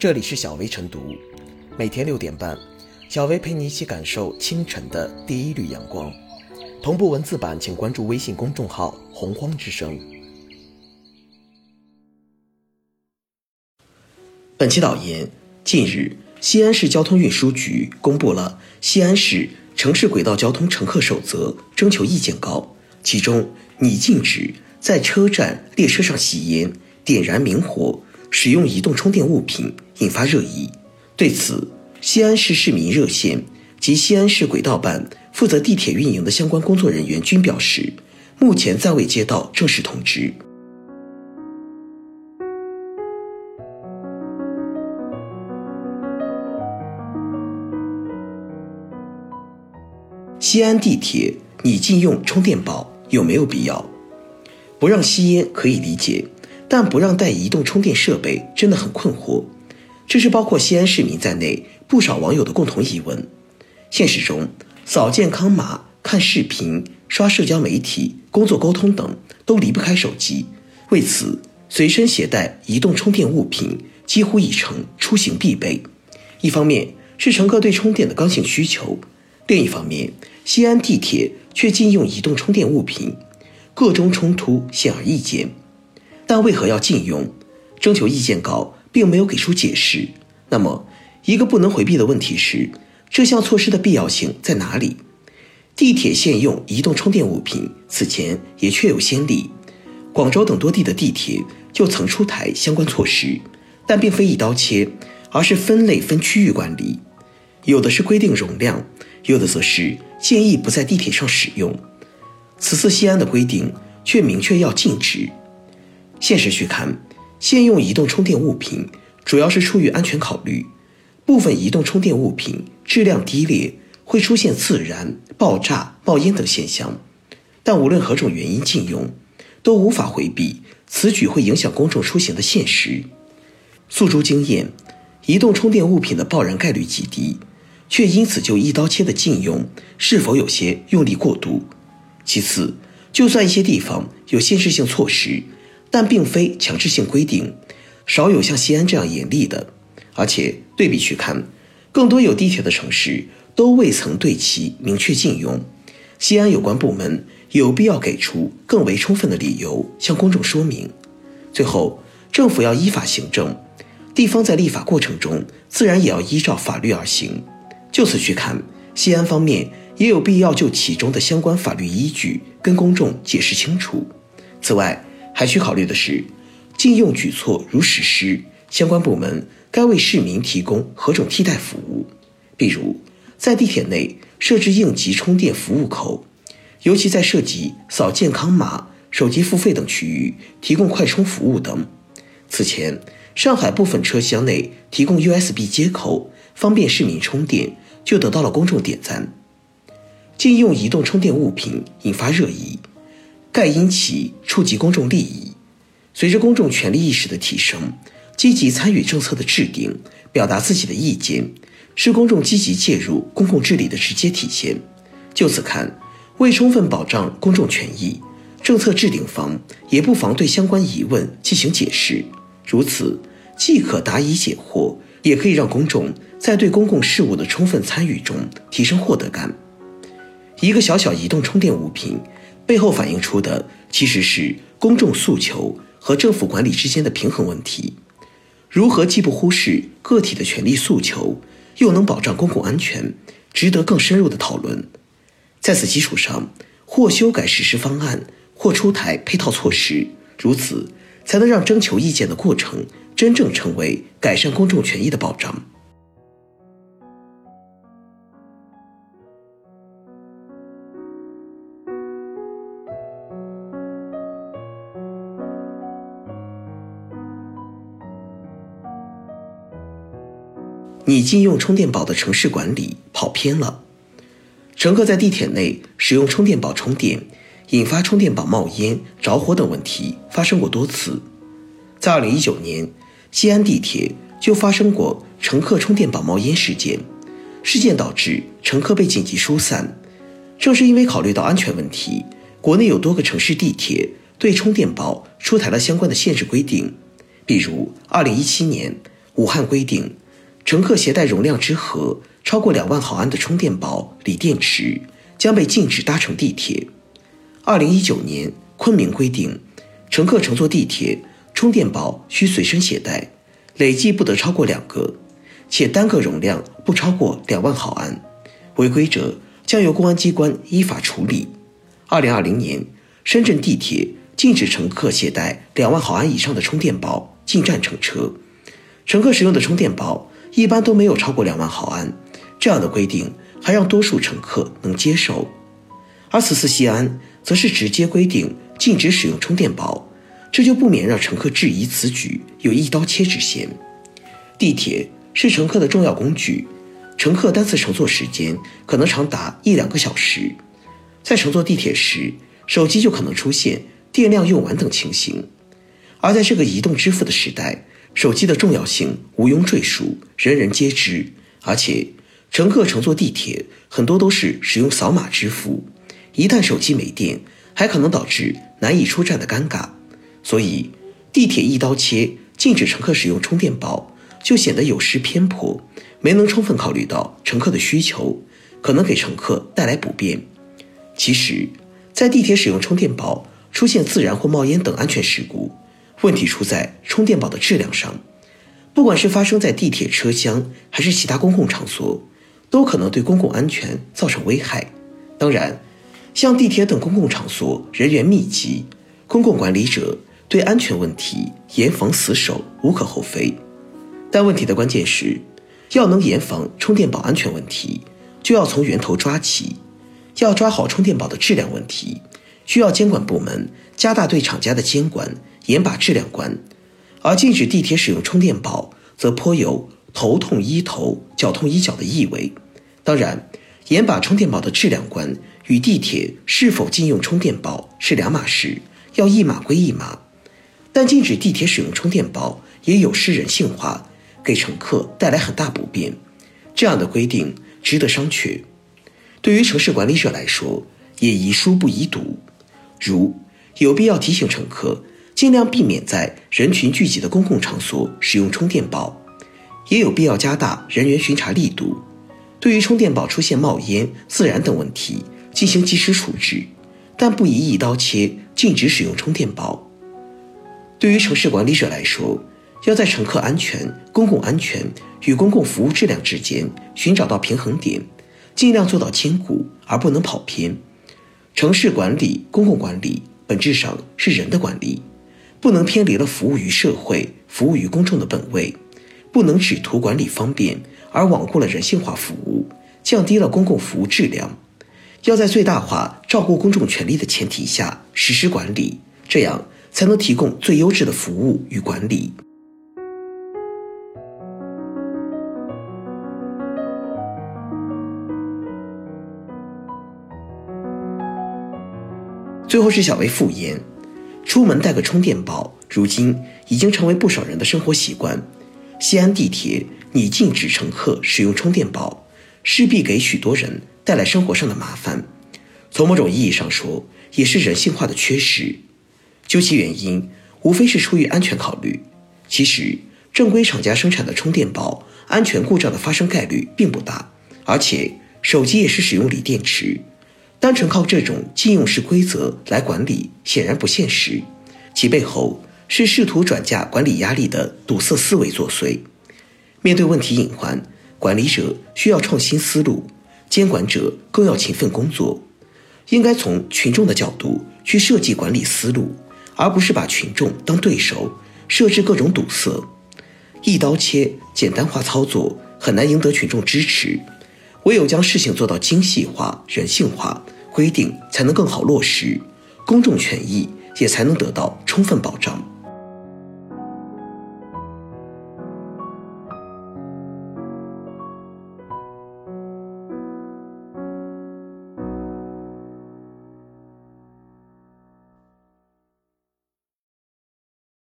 这里是小薇晨读，每天六点半，小薇陪你一起感受清晨的第一缕阳光。同步文字版，请关注微信公众号“洪荒之声”。本期导言：近日，西安市交通运输局公布了《西安市城市轨道交通乘客守则》征求意见稿，其中拟禁止在车站、列车上吸烟、点燃明火。使用移动充电物品引发热议，对此，西安市市民热线及西安市轨道办负责地铁运营的相关工作人员均表示，目前暂未接到正式通知。西安地铁拟禁用充电宝有没有必要？不让吸烟可以理解。但不让带移动充电设备真的很困惑，这是包括西安市民在内不少网友的共同疑问。现实中，扫健康码、看视频、刷社交媒体、工作沟通等都离不开手机，为此随身携带移动充电物品几乎已成出行必备。一方面是乘客对充电的刚性需求，另一方面，西安地铁却禁用移动充电物品，个中冲突显而易见。但为何要禁用？征求意见稿并没有给出解释。那么，一个不能回避的问题是，这项措施的必要性在哪里？地铁限用移动充电物品，此前也确有先例，广州等多地的地铁就曾出台相关措施，但并非一刀切，而是分类分区域管理，有的是规定容量，有的则是建议不在地铁上使用。此次西安的规定却明确要禁止。现实去看，现用移动充电物品主要是出于安全考虑。部分移动充电物品质量低劣，会出现自燃、爆炸、冒烟等现象。但无论何种原因禁用，都无法回避此举会影响公众出行的现实。诉诸经验，移动充电物品的爆燃概率极低，却因此就一刀切的禁用，是否有些用力过度？其次，就算一些地方有限制性措施。但并非强制性规定，少有像西安这样严厉的。而且对比去看，更多有地铁的城市都未曾对其明确禁用。西安有关部门有必要给出更为充分的理由，向公众说明。最后，政府要依法行政，地方在立法过程中自然也要依照法律而行。就此去看，西安方面也有必要就其中的相关法律依据跟公众解释清楚。此外，还需考虑的是，禁用举措如实施，相关部门该为市民提供何种替代服务？比如，在地铁内设置应急充电服务口，尤其在涉及扫健康码、手机付费等区域提供快充服务等。此前，上海部分车厢内提供 USB 接口，方便市民充电，就得到了公众点赞。禁用移动充电物品引发热议。盖因其触及公众利益，随着公众权利意识的提升，积极参与政策的制定，表达自己的意见，是公众积极介入公共治理的直接体现。就此看，为充分保障公众权益，政策制定方也不妨对相关疑问进行解释。如此，既可答疑解惑，也可以让公众在对公共事务的充分参与中提升获得感。一个小小移动充电物品。背后反映出的其实是公众诉求和政府管理之间的平衡问题。如何既不忽视个体的权利诉求，又能保障公共安全，值得更深入的讨论。在此基础上，或修改实施方案，或出台配套措施，如此才能让征求意见的过程真正成为改善公众权益的保障。你禁用充电宝的城市管理跑偏了。乘客在地铁内使用充电宝充电，引发充电宝冒烟、着火等问题发生过多次。在2019年，西安地铁就发生过乘客充电宝冒烟事件，事件导致乘客被紧急疏散。正是因为考虑到安全问题，国内有多个城市地铁对充电宝出台了相关的限制规定，比如2017年。武汉规定，乘客携带容量之和超过两万毫安的充电宝、锂电池，将被禁止搭乘地铁。二零一九年，昆明规定，乘客乘坐地铁，充电宝需随身携带，累计不得超过两个，且单个容量不超过两万毫安，违规者将由公安机关依法处理。二零二零年，深圳地铁禁止乘客携带两万毫安以上的充电宝进站乘车，乘客使用的充电宝一般都没有超过两万毫安，这样的规定还让多数乘客能接受。而此次西安。则是直接规定禁止使用充电宝，这就不免让乘客质疑此举有一刀切之嫌。地铁是乘客的重要工具，乘客单次乘坐时间可能长达一两个小时，在乘坐地铁时，手机就可能出现电量用完等情形。而在这个移动支付的时代，手机的重要性毋庸赘述，人人皆知。而且，乘客乘坐地铁很多都是使用扫码支付。一旦手机没电，还可能导致难以出站的尴尬，所以地铁一刀切禁止乘客使用充电宝，就显得有失偏颇，没能充分考虑到乘客的需求，可能给乘客带来不便。其实，在地铁使用充电宝出现自燃或冒烟等安全事故，问题出在充电宝的质量上，不管是发生在地铁车厢还是其他公共场所，都可能对公共安全造成危害。当然。像地铁等公共场所人员密集，公共管理者对安全问题严防死守无可厚非，但问题的关键是，要能严防充电宝安全问题，就要从源头抓起，要抓好充电宝的质量问题，需要监管部门加大对厂家的监管，严把质量关，而禁止地铁使用充电宝，则颇有头痛医头，脚痛医脚的意味。当然，严把充电宝的质量关。与地铁是否禁用充电宝是两码事，要一码归一码。但禁止地铁使用充电宝也有失人性化，给乘客带来很大不便。这样的规定值得商榷。对于城市管理者来说，也宜疏不宜堵。如有必要提醒乘客尽量避免在人群聚集的公共场所使用充电宝，也有必要加大人员巡查力度。对于充电宝出现冒烟、自燃等问题，进行及时处置，但不宜一刀切禁止使用充电宝。对于城市管理者来说，要在乘客安全、公共安全与公共服务质量之间寻找到平衡点，尽量做到兼顾，而不能跑偏。城市管理、公共管理本质上是人的管理，不能偏离了服务于社会、服务于公众的本位，不能只图管理方便而罔顾了人性化服务，降低了公共服务质量。要在最大化照顾公众权利的前提下实施管理，这样才能提供最优质的服务与管理。最后是小薇复言，出门带个充电宝，如今已经成为不少人的生活习惯。西安地铁拟禁止乘客使用充电宝，势必给许多人。带来生活上的麻烦，从某种意义上说，也是人性化的缺失。究其原因，无非是出于安全考虑。其实，正规厂家生产的充电宝，安全故障的发生概率并不大，而且手机也是使用锂电池，单纯靠这种禁用式规则来管理，显然不现实。其背后是试图转嫁管理压力的堵塞思维作祟。面对问题隐患，管理者需要创新思路。监管者更要勤奋工作，应该从群众的角度去设计管理思路，而不是把群众当对手，设置各种堵塞。一刀切、简单化操作很难赢得群众支持，唯有将事情做到精细化、人性化，规定才能更好落实，公众权益也才能得到充分保障。